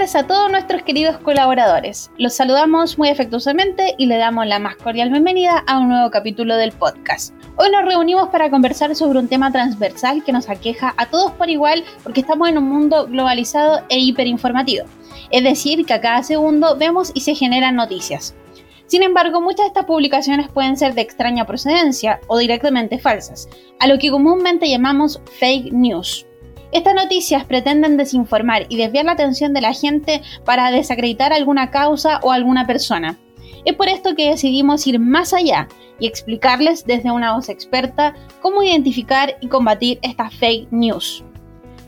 tardes a todos nuestros queridos colaboradores. Los saludamos muy afectuosamente y le damos la más cordial bienvenida a un nuevo capítulo del podcast. Hoy nos reunimos para conversar sobre un tema transversal que nos aqueja a todos por igual porque estamos en un mundo globalizado e hiperinformativo. Es decir, que a cada segundo vemos y se generan noticias. Sin embargo, muchas de estas publicaciones pueden ser de extraña procedencia o directamente falsas, a lo que comúnmente llamamos fake news. Estas noticias pretenden desinformar y desviar la atención de la gente para desacreditar alguna causa o alguna persona. Es por esto que decidimos ir más allá y explicarles desde una voz experta cómo identificar y combatir estas fake news.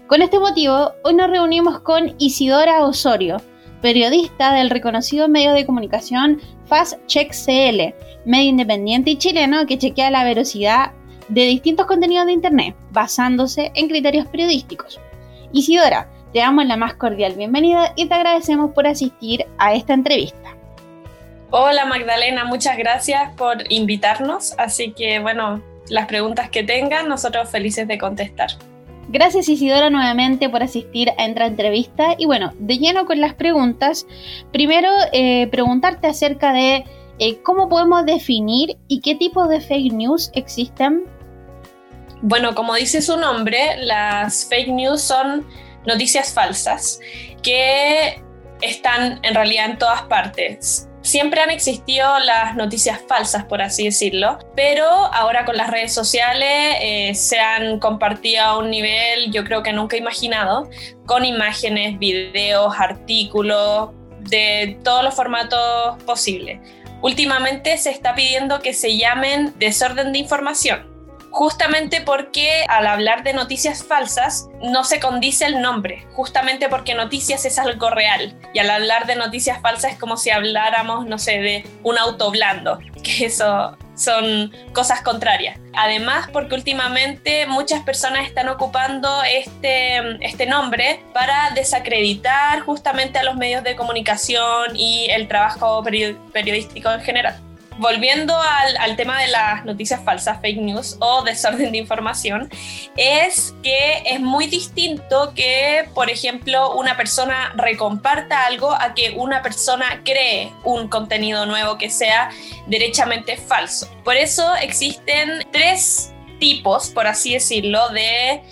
Con este motivo, hoy nos reunimos con Isidora Osorio, periodista del reconocido medio de comunicación Fast Check CL, medio independiente y chileno que chequea la veracidad de distintos contenidos de Internet, basándose en criterios periodísticos. Isidora, te damos la más cordial bienvenida y te agradecemos por asistir a esta entrevista. Hola Magdalena, muchas gracias por invitarnos, así que bueno, las preguntas que tengan, nosotros felices de contestar. Gracias Isidora nuevamente por asistir a esta entrevista y bueno, de lleno con las preguntas, primero eh, preguntarte acerca de eh, cómo podemos definir y qué tipos de fake news existen bueno, como dice su nombre, las fake news son noticias falsas que están en realidad en todas partes. Siempre han existido las noticias falsas, por así decirlo, pero ahora con las redes sociales eh, se han compartido a un nivel yo creo que nunca imaginado, con imágenes, videos, artículos, de todos los formatos posibles. Últimamente se está pidiendo que se llamen desorden de información justamente porque al hablar de noticias falsas no se condice el nombre, justamente porque noticias es algo real y al hablar de noticias falsas es como si habláramos, no sé, de un auto blando, que eso son cosas contrarias. Además, porque últimamente muchas personas están ocupando este, este nombre para desacreditar justamente a los medios de comunicación y el trabajo periodístico en general volviendo al, tema de las noticias falsas, fake news o desorden de información, es que es muy distinto que, por ejemplo, una persona recomparta algo a que una persona cree un contenido nuevo que sea derechamente falso. Por eso existen tres tipos, por así decirlo, de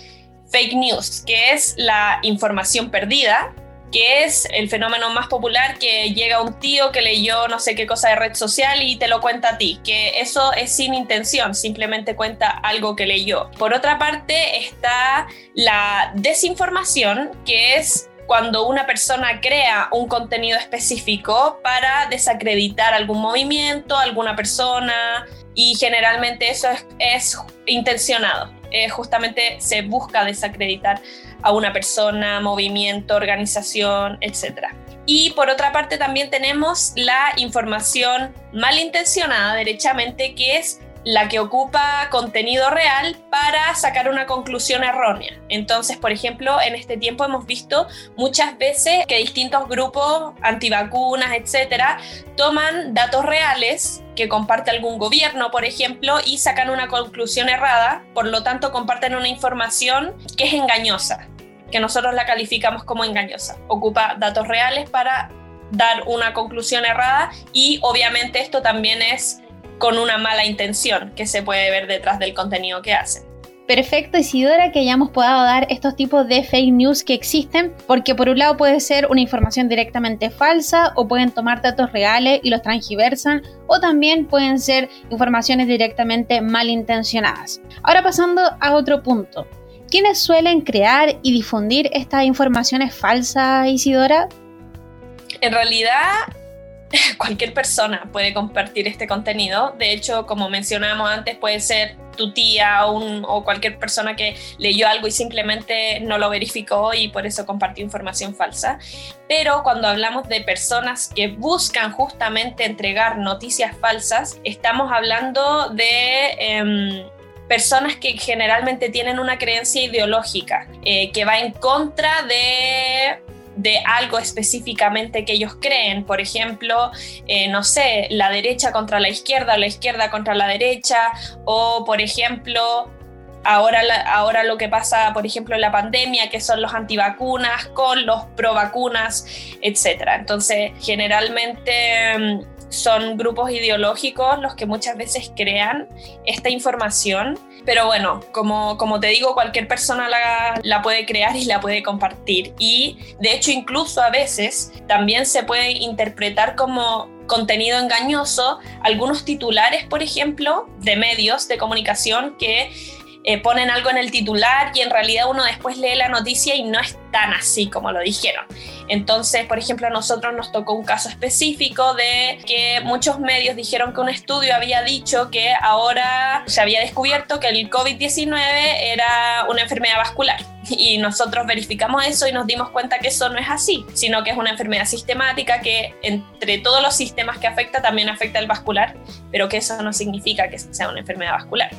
fake news, que es la información perdida, que es el fenómeno más popular que llega un tío que leyó no sé qué cosa de red social y te lo cuenta a ti, que eso es sin intención, simplemente cuenta algo que leyó. Por otra parte está la desinformación, que es cuando una persona crea un contenido específico para desacreditar algún movimiento, alguna persona, y generalmente eso es, intencionado. Eh, justamente se busca desacreditar a una persona, movimiento, organización, etc. Y por otra parte también tenemos la información malintencionada derechamente, que es la que ocupa contenido real para sacar una conclusión errónea. Entonces, por ejemplo, en este tiempo hemos visto muchas veces que distintos grupos antivacunas, etcétera, toman datos reales que comparte algún gobierno, por ejemplo, y sacan una conclusión errada, por lo tanto comparten una información que es engañosa, que nosotros la calificamos como engañosa. Ocupa datos reales para dar una conclusión errada y obviamente esto también es con una mala intención que se puede ver detrás del contenido que hacen. Perfecto, Isidora, que hayamos podido dar estos tipos de fake news que existen, porque por un lado puede ser una información directamente falsa o pueden tomar datos reales y los transgiversan, o también pueden ser informaciones directamente malintencionadas. Ahora pasando a otro punto. ¿Quiénes suelen crear y difundir estas informaciones falsas, Isidora? En realidad, cualquier persona puede compartir este contenido. De hecho, como mencionamos antes, puede ser tu tía o, cualquier persona que leyó algo y simplemente no lo verificó y por eso compartió información falsa. Pero cuando hablamos de personas que buscan justamente entregar noticias falsas, estamos hablando de... Em, personas que generalmente tienen una creencia ideológica eh, que va en contra de de algo específicamente que ellos creen, por ejemplo, eh, no sé, la derecha contra la izquierda, la izquierda contra la derecha, o por ejemplo, ahora, ahora lo que pasa, por ejemplo, en la pandemia, que son los antivacunas con los provacunas, etc. Entonces, generalmente mm, son grupos ideológicos los que muchas veces crean esta información. Pero bueno, como, como te digo, cualquier persona la, la, puede crear y la puede compartir. Y de hecho, incluso a veces también se puede interpretar como contenido engañoso algunos titulares, por ejemplo, de medios de comunicación que eh, ponen algo en el titular y en realidad uno después lee la noticia y no es tan así como lo dijeron. Entonces, por ejemplo, a nosotros nos tocó un caso específico de que muchos medios dijeron que un estudio había dicho que ahora se había descubierto que el COVID-19 era una enfermedad vascular. Y nosotros verificamos eso y nos dimos cuenta que eso no es así, sino que es una enfermedad sistemática que entre todos los sistemas que afecta también afecta el vascular, pero que eso no significa que sea una enfermedad vascular.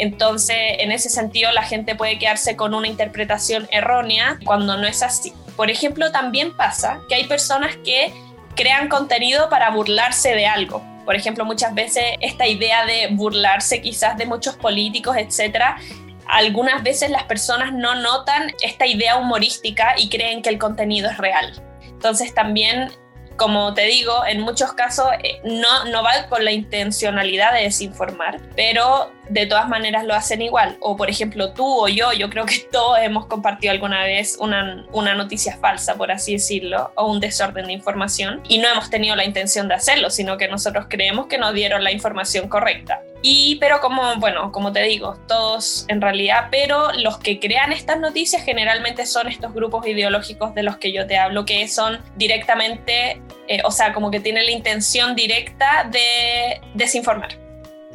Entonces, en ese sentido, la gente puede quedarse con una interpretación errónea cuando no es así. Por ejemplo, también pasa que hay personas que crean contenido para burlarse de algo. Por ejemplo, muchas veces esta idea de burlarse quizás de muchos políticos, etcétera, algunas veces las personas no notan esta idea humorística y creen que el contenido es real. Entonces también como te digo, en muchos casos eh, no, no va con la intencionalidad de desinformar, pero de todas maneras lo hacen igual. O por ejemplo, tú o yo, yo creo que todos hemos compartido alguna vez una, una noticia falsa, por así decirlo, o un desorden de información, y no hemos tenido la intención de hacerlo, sino que nosotros creemos que nos dieron la información correcta. Y, pero como, bueno, como te digo, todos en realidad, pero los que crean estas noticias generalmente son estos grupos ideológicos de los que yo te hablo, que son directamente, eh, o sea, como que tienen la intención directa de desinformar.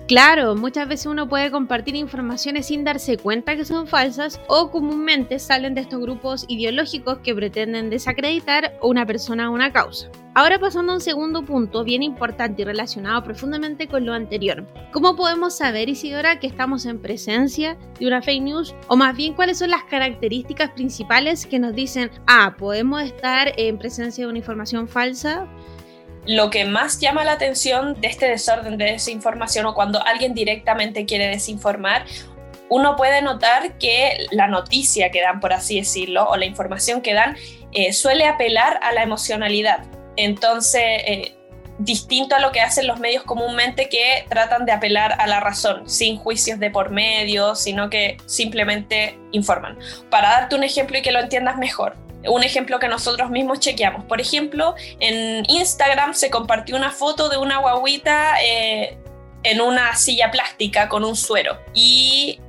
Claro, muchas veces uno puede compartir informaciones sin darse cuenta que son falsas o comúnmente salen de estos grupos ideológicos que pretenden desacreditar una persona o una causa. Ahora pasando a un segundo punto bien importante y relacionado profundamente con lo anterior. ¿Cómo podemos saber, Isidora, que estamos en presencia de una fake news? O más bien, ¿cuáles son las características principales que nos dicen, ah, podemos estar en presencia de una información falsa? Lo que más llama la atención de este desorden de desinformación o cuando alguien directamente quiere desinformar, uno puede notar que la noticia que dan, por así decirlo, o la información que dan, eh, suele apelar a la emocionalidad. Entonces, eh, distinto a lo que hacen los medios comúnmente que tratan de apelar a la razón, sin juicios de por medio, sino que simplemente informan. Para darte un ejemplo y que lo entiendas mejor, un ejemplo que nosotros mismos chequeamos. Por ejemplo, en Instagram se compartió una foto de una guaguita eh, en una silla plástica con un suero y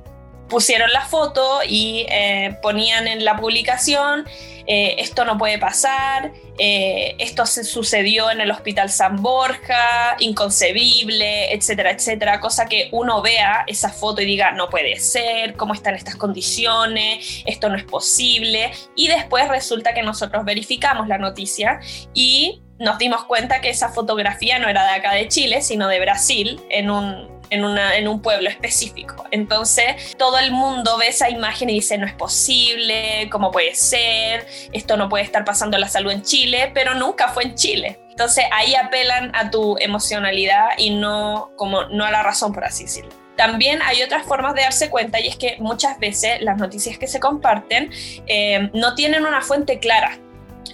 pusieron la foto y eh, ponían en la publicación eh, esto no puede pasar, eh, esto se sucedió en el Hospital San Borja, inconcebible, etcétera, etcétera, cosa que uno vea esa foto y diga, no puede ser, cómo están estas condiciones, esto no es posible, y después resulta que nosotros verificamos la noticia y nos dimos cuenta que esa fotografía no era de acá de Chile, sino de Brasil, en un en, una, en un pueblo específico. Entonces todo el mundo ve esa imagen y dice, no es posible, ¿cómo puede ser? Esto no puede estar pasando la salud en Chile, pero nunca fue en Chile. Entonces ahí apelan a tu emocionalidad y no, como, no a la razón, por así decirlo. También hay otras formas de darse cuenta y es que muchas veces las noticias que se comparten eh, no tienen una fuente clara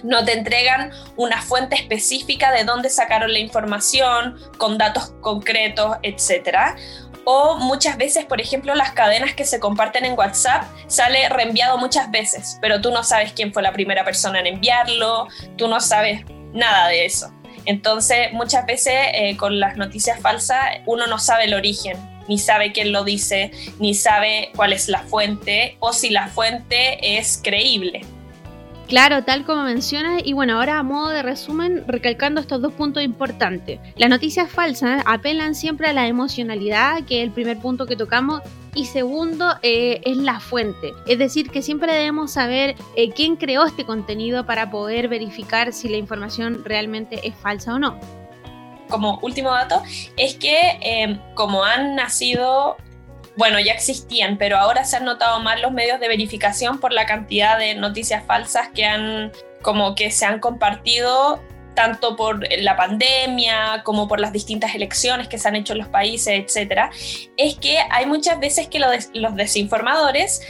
no te entregan una fuente específica de dónde sacaron la información, con datos concretos, etc. O muchas veces, por ejemplo, las cadenas que se comparten en WhatsApp sale reenviado muchas veces, pero tú no sabes quién fue la primera persona en enviarlo, tú no sabes nada de eso. Entonces, muchas veces eh, con las noticias falsas uno no sabe el origen, ni sabe quién lo dice, ni sabe cuál es la fuente o si la fuente es creíble. Claro, tal como mencionas, y bueno, ahora a modo de resumen, recalcando estos dos puntos importantes. Las noticias falsas apelan siempre a la emocionalidad, que es el primer punto que tocamos, y segundo eh, es la fuente. Es decir, que siempre debemos saber eh, quién creó este contenido para poder verificar si la información realmente es falsa o no. Como último dato, es que eh, como han nacido bueno, ya existían, pero ahora se han notado más los medios de verificación por la cantidad de noticias falsas que han como que se han compartido tanto por la pandemia como por las distintas elecciones que se han hecho en los países, etcétera, es que hay muchas veces que los desinformadores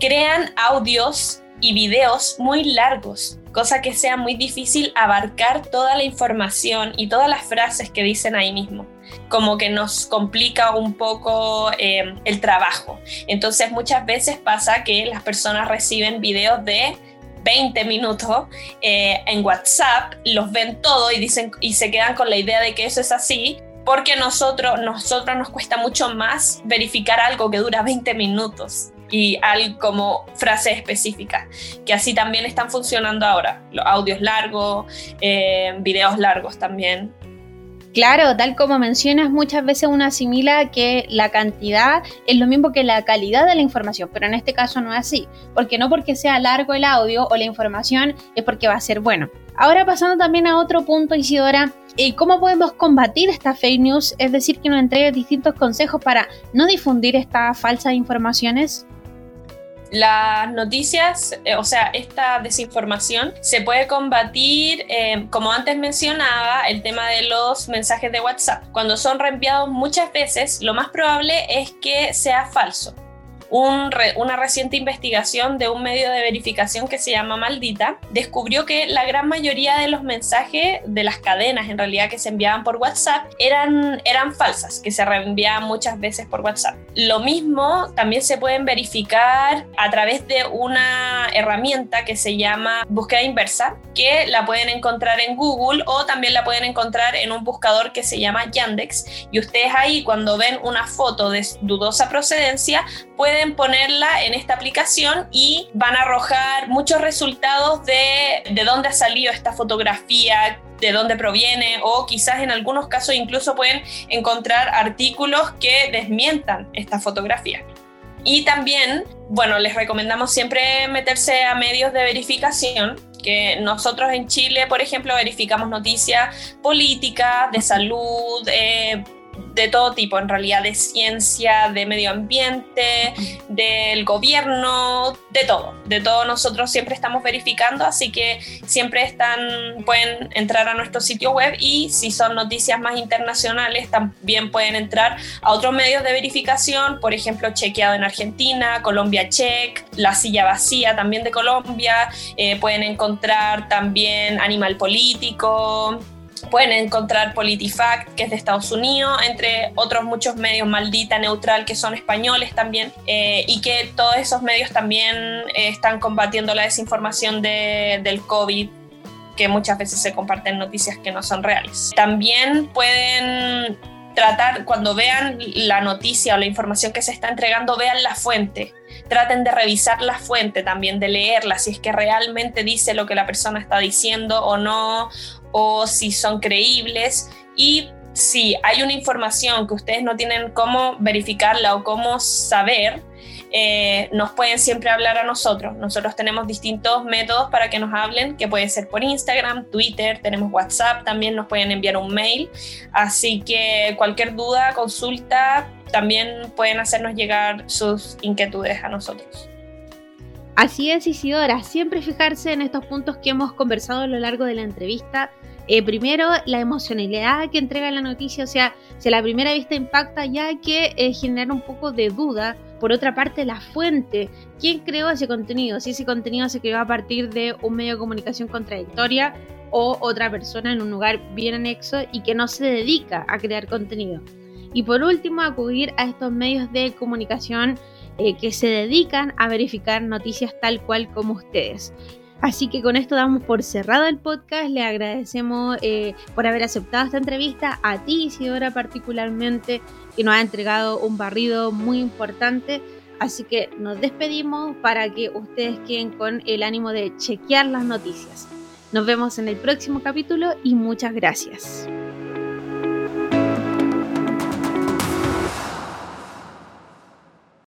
crean audios y videos muy largos, cosa que sea muy difícil abarcar toda la información y todas las frases que dicen ahí mismo. Como que nos complica un poco eh, el trabajo. Entonces muchas veces pasa que las personas reciben videos de 20 minutos eh, en WhatsApp, los ven todo y, dicen, y se quedan con la idea de que eso es así, porque nosotros, nosotros nos cuesta mucho más verificar algo que dura 20 minutos y algo como frase específica, que así también están funcionando ahora, los audios largos, eh, videos largos también. Claro, tal como mencionas, muchas veces uno asimila que la cantidad es lo mismo que la calidad de la información, pero en este caso no es así, porque no porque sea largo el audio o la información es porque va a ser bueno. Ahora pasando también a otro punto, Isidora, eh, ¿cómo podemos combatir esta fake news? Es decir, que nos entregue distintos consejos para no difundir estas falsas informaciones. Las noticias, eh, o sea, esta desinformación se puede combatir, eh, como antes mencionaba, el tema de los mensajes de WhatsApp. Cuando son reenviados muchas veces, lo más probable es que sea falso una reciente investigación de un medio de verificación que se llama Maldita descubrió que la gran mayoría de los mensajes de las cadenas en realidad que se enviaban por WhatsApp eran, eran falsas, que se reenviaban muchas veces por WhatsApp. Lo mismo también se pueden verificar a través de una herramienta que se llama búsqueda inversa, que la pueden encontrar en Google o también la pueden encontrar en un buscador que se llama Yandex. Y ustedes ahí cuando ven una foto de dudosa procedencia pueden pueden ponerla en esta aplicación y van a arrojar muchos resultados de, de dónde ha salido esta fotografía, de dónde proviene o quizás en algunos casos incluso pueden encontrar artículos que desmientan esta fotografía. Y también, bueno, les recomendamos siempre meterse a medios de verificación, que nosotros en Chile, por ejemplo, verificamos noticias políticas, de salud, eh, de todo tipo, en realidad, de ciencia, de medio ambiente, del gobierno, de todo. De todo nosotros siempre estamos verificando, así que siempre están, pueden entrar a nuestro sitio web y si son noticias más internacionales, también pueden entrar a otros medios de verificación, por ejemplo, chequeado en Argentina, Colombia Check, La Silla Vacía también de Colombia, eh, pueden encontrar también Animal Político, Pueden encontrar PolitiFact, que es de Estados Unidos, entre otros muchos medios, Maldita, Neutral, que son españoles también, eh, y que todos esos medios también eh, están combatiendo la desinformación del COVID que muchas veces se comparten noticias que no son reales. También pueden tratar, cuando vean la noticia o la información que se está entregando, vean la fuente. Traten de revisar la fuente también, de leerla, si es que realmente dice lo que la persona está diciendo o no, o si son creíbles y si hay una información que ustedes no tienen cómo verificarla o cómo saber, eh, nos pueden siempre hablar a nosotros. Nosotros tenemos distintos métodos para que nos hablen, que puede ser por Instagram, Twitter, tenemos WhatsApp, también nos pueden enviar un mail. Así que cualquier duda, consulta, también pueden hacernos llegar sus inquietudes a nosotros. Así es, Isidora, siempre fijarse en estos puntos que hemos conversado a lo largo de la entrevista. Eh, primero, la emocionalidad que entrega la noticia, o sea, si a la primera vista impacta, ya que eh, generar un poco de duda. Por otra parte, la fuente. ¿Quién creó ese contenido? Si ese contenido se creó a partir de un medio de comunicación contradictoria o otra persona en un lugar bien anexo y que no se dedica a crear contenido. Y por último, acudir a estos medios de comunicación eh, que se dedican a verificar noticias tal cual como ustedes. Así que con esto damos por cerrado el podcast. Le agradecemos eh, por haber aceptado esta entrevista, a ti Isidora particularmente, que nos ha entregado un barrido muy importante. Así que nos despedimos para que ustedes queden con el ánimo de chequear las noticias. Nos vemos en el próximo capítulo y muchas gracias.